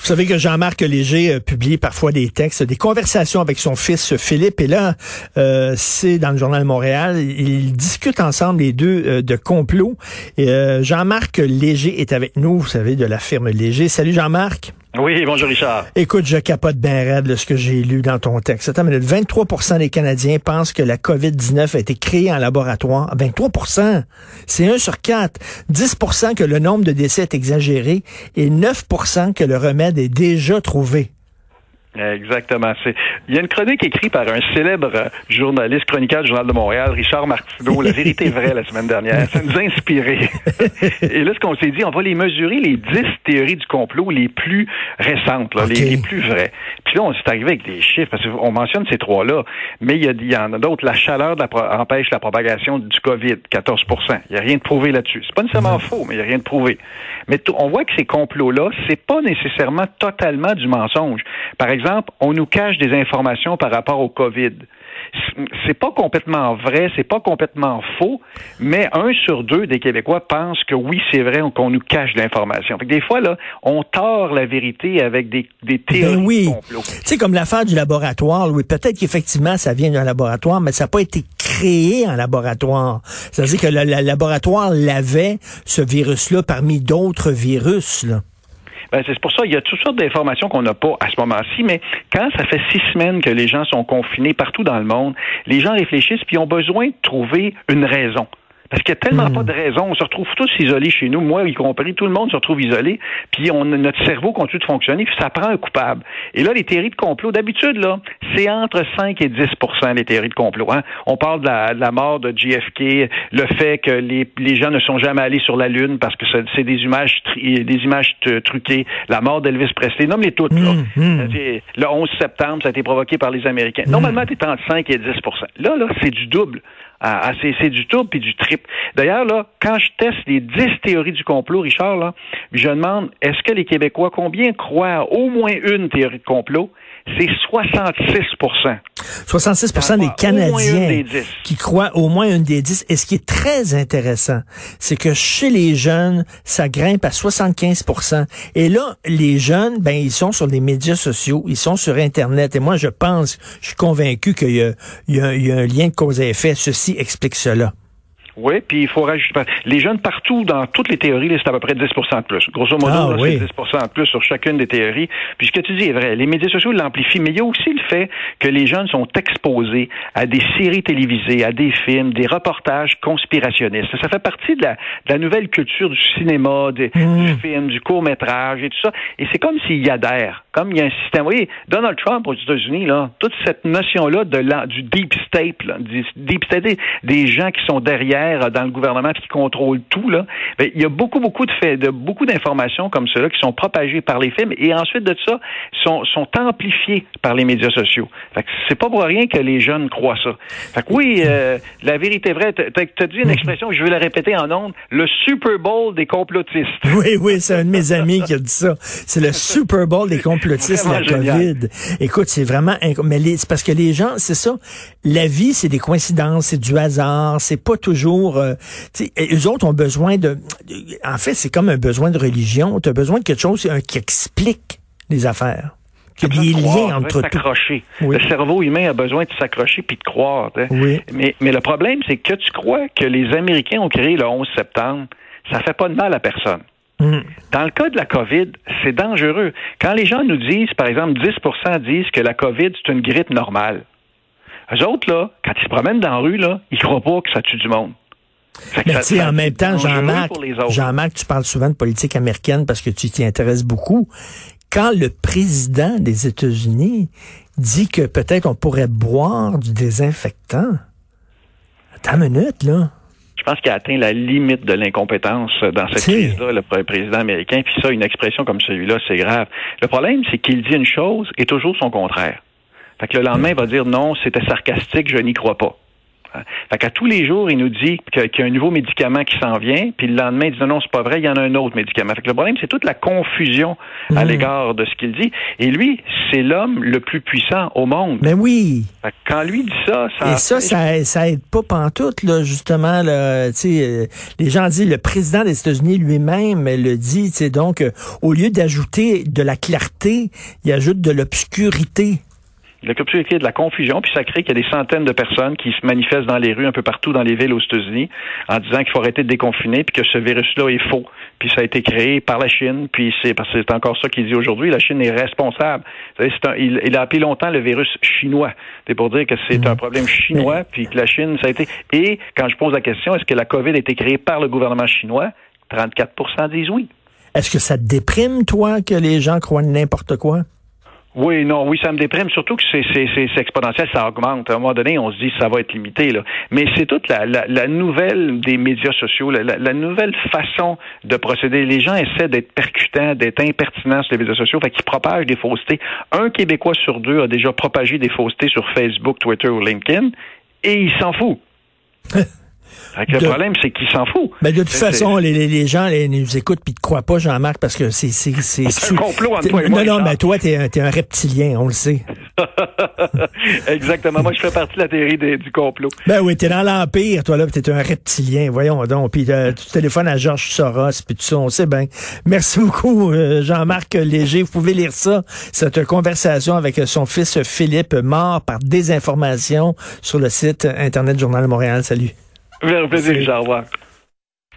Vous savez que Jean-Marc Léger euh, publie parfois des textes, des conversations avec son fils Philippe. Et là, euh, c'est dans le journal Montréal. Ils discutent ensemble les deux euh, de complot. Jean-Marc Léger est avec nous, vous savez, de la firme Léger. Salut Jean-Marc. Oui, bonjour Richard. Écoute, je capote bien raide ce que j'ai lu dans ton texte. Attends, 23% des Canadiens pensent que la COVID-19 a été créée en laboratoire. 23% c'est 1 sur 4. 10% que le nombre de décès est exagéré et 9% que le remède est déjà trouvé. Exactement. Il y a une chronique écrite par un célèbre journaliste chroniqueur du Journal de Montréal, Richard Martineau. La vérité est vraie la semaine dernière. Ça nous a inspiré. Et là, ce qu'on s'est dit, on va les mesurer les dix théories du complot les plus récentes, les, plus vraies. Puis là, on s'est arrivé avec des chiffres, parce qu'on mentionne ces trois-là, mais il y, en a d'autres. La chaleur empêche la propagation du COVID, 14 Il n'y a rien de prouvé là-dessus. C'est pas nécessairement faux, mais il n'y a rien de prouvé. Mais on voit que ces complots-là, c'est pas nécessairement totalement du mensonge. Par exemple, exemple, on nous cache des informations par rapport au COVID. C'est pas complètement vrai, c'est pas complètement faux, mais un sur deux des Québécois pensent que oui, c'est vrai qu'on nous cache l'information. Des fois, là, on tord la vérité avec des, des théories ben oui. Sais, comme l'affaire du laboratoire, oui, peut-être qu'effectivement, ça vient d'un laboratoire, mais ça n'a pas été créé en laboratoire. C'est-à-dire que le, laboratoire l'avait, ce virus-là, parmi d'autres virus. Là. Ben, c'est pour ça, il y a toutes sortes d'informations qu'on n'a pas à ce moment-ci, mais quand ça fait six semaines que les gens sont confinés partout dans le monde, les gens réfléchissent puis ont besoin de trouver une raison. Parce qu'il n'y a tellement hmm. pas de raison. On se retrouve tous isolés chez nous, moi y compris, tout le monde se retrouve isolé, puis on, notre cerveau continue de fonctionner, puis ça prend un coupable. Et là, les théories de complot, d'habitude, là, c'est entre 5 et 10% les théories de complot. Hein. On parle de la, mort de JFK, le fait que les, les, gens ne sont jamais allés sur la Lune parce que c'est des images des images truquées, la mort d'Elvis Presley, nomme les toutes. Là. Hmm. Le 11 septembre, ça a été provoqué par les Américains. Normalement, c'est entre 5 et 10% Là, là, c'est du double. Ah, c'est du double puis du triple. D'ailleurs, là, quand je teste les 10 théories du complot, Richard, là, je demande est-ce que les Québécois, combien croient au moins une théorie de complot? C'est 66% 66% des Canadiens qui croient au moins une des dix. Et ce qui est très intéressant, c'est que chez les jeunes, ça grimpe à 75% Et là, les jeunes, ben, ils sont sur les médias sociaux, ils sont sur Internet. Et moi, je pense, je suis convaincu qu'il y, y, a un lien de cause à effet. Ceci explique cela. Oui, puis il faut rajouter. Les jeunes partout, dans toutes les théories, c'est à peu près 10 de plus. Grosso modo, ah, c'est 10 de plus sur chacune des théories. Puis ce que tu dis est vrai. Les médias sociaux l'amplifient, mais il y a aussi le fait que les jeunes sont exposés à des séries télévisées, à des films, des reportages conspirationnistes. Ça fait partie de la, nouvelle culture du cinéma, du mmh. film, du court-métrage et tout ça. Et c'est comme s'il y adhèrent. Comme il y a un système. Vous voyez, Donald Trump aux États-Unis, là, toute cette notion-là de du deep state, là, du deep state, des gens qui sont derrière dans le gouvernement qui contrôle tout, là, ben, il y a beaucoup, beaucoup de faits, de beaucoup d'informations comme cela qui sont propagées par les films et ensuite de ça sont, sont amplifiées par les médias sociaux. Fait que c'est pas pour rien que les jeunes croient ça. Fait que oui, euh, la vérité est vraie. Tu as dit une expression, je vais la répéter en ondes, le Super Bowl des complotistes. Oui, oui, c'est un de mes amis qui a dit ça. C'est le Super Bowl des complotistes de la COVID. Écoute, c'est vraiment mais c'est parce que les gens, c'est ça. La vie, c'est des coïncidences, c'est du hasard, c'est pas toujours euh, eux autres ont besoin de... En fait, c'est comme un besoin de religion. Tu as besoin de quelque chose qui explique les affaires. Qu'il y ait des liens entre tout. Le cerveau humain a besoin de s'accrocher puis de croire. Mais, mais le problème, c'est que tu crois que les Américains ont créé le 11 septembre, ça fait pas de mal à personne. Hmm. Dans le cas de la COVID, c'est dangereux. Quand les gens nous disent, par exemple, 10% disent que la COVID, c'est une grippe normale. Eux autres, là, quand ils se promènent dans la rue, là, ils croient pas que ça tue du monde. Mais en même temps, Jean-Marc, Jean-Marc, tu parles souvent de politique américaine parce que tu t'y intéresses beaucoup. Quand le président des États-Unis dit que peut-être on pourrait boire du désinfectant, attends une minute, là. Je pense qu'il a atteint la limite de l'incompétence dans cette crise-là, le président américain. Puis ça, une expression comme celui-là, c'est grave. Le problème, c'est qu'il dit une chose et toujours son contraire. Fait que le lendemain, il va dire non, c'était sarcastique, je n'y crois pas. Fait qu'à tous les jours, il nous dit qu'il y a un nouveau médicament qui s'en vient, puis le lendemain, il dit non, non, c'est pas vrai, il y en a un autre médicament. Fait que le problème, c'est toute la confusion à hmm. l'égard de ce qu'il dit. Et lui, c'est l'homme le plus puissant au monde. Mais ben oui. Fait que quand lui dit ça, ça... Et ça, ça, ça aide pas pantoute, là, justement, là, euh, les gens disent, le président des États-Unis lui-même le dit, donc, euh, au lieu d'ajouter de la clarté, il ajoute de l'obscurité la de la confusion, puis ça crée qu'il y a des centaines de personnes qui se manifestent dans les rues un peu partout dans les villes aux États-Unis en disant qu'il faut arrêter de déconfiner, puis que ce virus-là est faux. Puis ça a été créé par la Chine, puis c'est parce que c'est encore ça qu'il dit aujourd'hui. La Chine est responsable. il, a appelé longtemps le virus chinois. C'est pour dire que c'est mmh. un problème chinois, puis que la Chine, ça a été. Et quand je pose la question, est-ce que la COVID a été créée par le gouvernement chinois? 34% disent oui. Est-ce que ça te déprime, toi, que les gens croient n'importe quoi? Oui, non, oui, ça me déprime, surtout que c'est, exponentiel, ça augmente. À un moment donné, on se dit ça va être limité. Là. Mais c'est toute la, la, nouvelle des médias sociaux, la, la, nouvelle façon de procéder. Les gens essaient d'être percutants, d'être impertinents sur les médias sociaux, fait qu'ils propagent des faussetés. Un Québécois sur deux a déjà propagé des faussetés sur Facebook, Twitter ou LinkedIn, et il s'en fout. le problème, c'est qu'il s'en fout. Mais de toute façon, les, les, gens les, nous écoutent puis ne croient pas, Jean-Marc, parce que c'est... C'est un complot entre toi et moi. Non, non, mais toi, t'es un, es un reptilien, on le sait. Exactement. Moi, je fais partie de la théorie du complot. Ben oui, t'es dans l'Empire, toi, là, t'es un reptilien. Voyons donc. Puis euh, tu téléphones à Georges Soros, puis tout ça, on sait bien. Merci beaucoup, euh, Jean-Marc Léger. Vous pouvez lire ça. C'est une conversation avec son fils Philippe, mort par désinformation sur le site Internet Journal Montréal. Salut. Plaisir, au revoir.